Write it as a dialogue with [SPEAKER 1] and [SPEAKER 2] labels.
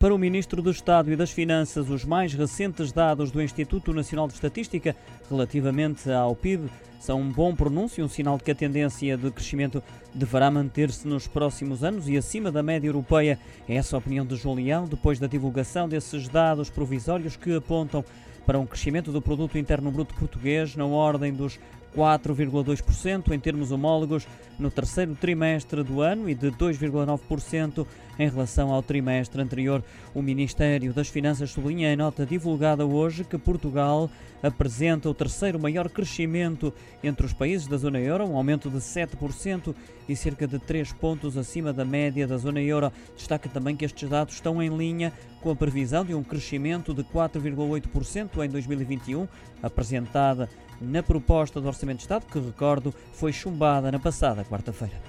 [SPEAKER 1] Para o Ministro do Estado e das Finanças, os mais recentes dados do Instituto Nacional de Estatística relativamente ao PIB são um bom pronúncio, um sinal de que a tendência de crescimento deverá manter-se nos próximos anos e acima da média europeia. É essa a opinião de João Leão, depois da divulgação desses dados provisórios que apontam para um crescimento do produto interno bruto português na ordem dos 4,2% em termos homólogos no terceiro trimestre do ano e de 2,9% em relação ao trimestre anterior. O Ministério das Finanças sublinha em nota divulgada hoje que Portugal apresenta o terceiro maior crescimento entre os países da zona euro, um aumento de 7% e cerca de 3 pontos acima da média da zona euro. Destaca também que estes dados estão em linha com a previsão de um crescimento de 4,8% em 2021, apresentada na proposta do Orçamento de Estado, que, recordo, foi chumbada na passada quarta-feira.